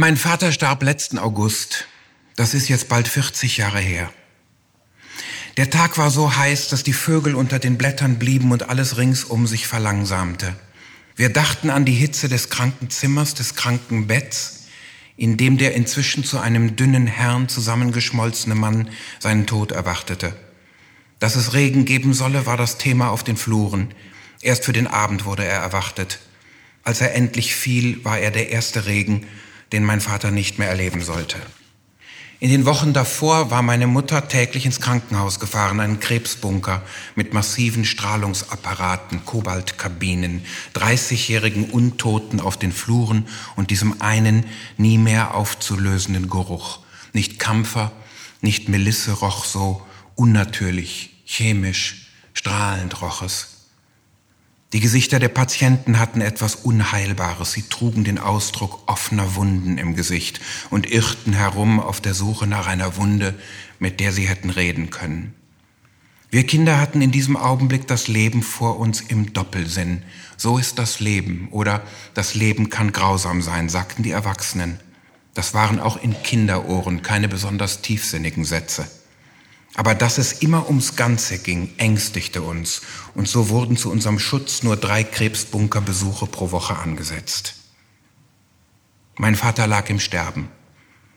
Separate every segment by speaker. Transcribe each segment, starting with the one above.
Speaker 1: Mein Vater starb letzten August. Das ist jetzt bald 40 Jahre her. Der Tag war so heiß, dass die Vögel unter den Blättern blieben und alles ringsum sich verlangsamte. Wir dachten an die Hitze des kranken Zimmers, des kranken Betts, in dem der inzwischen zu einem dünnen Herrn zusammengeschmolzene Mann seinen Tod erwartete. Dass es Regen geben solle, war das Thema auf den Fluren. Erst für den Abend wurde er erwartet. Als er endlich fiel, war er der erste Regen, den mein Vater nicht mehr erleben sollte. In den Wochen davor war meine Mutter täglich ins Krankenhaus gefahren, einen Krebsbunker mit massiven Strahlungsapparaten, Kobaltkabinen, 30-jährigen Untoten auf den Fluren und diesem einen nie mehr aufzulösenden Geruch. Nicht Kampfer, nicht Melisse roch so unnatürlich, chemisch, strahlend roch es. Die Gesichter der Patienten hatten etwas Unheilbares. Sie trugen den Ausdruck offener Wunden im Gesicht und irrten herum auf der Suche nach einer Wunde, mit der sie hätten reden können. Wir Kinder hatten in diesem Augenblick das Leben vor uns im Doppelsinn. So ist das Leben oder das Leben kann grausam sein, sagten die Erwachsenen. Das waren auch in Kinderohren keine besonders tiefsinnigen Sätze. Aber dass es immer ums Ganze ging, ängstigte uns, und so wurden zu unserem Schutz nur drei Krebsbunkerbesuche pro Woche angesetzt. Mein Vater lag im Sterben.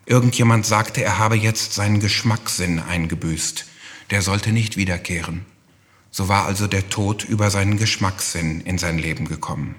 Speaker 1: Irgendjemand sagte, er habe jetzt seinen Geschmackssinn eingebüßt. Der sollte nicht wiederkehren. So war also der Tod über seinen Geschmackssinn in sein Leben gekommen.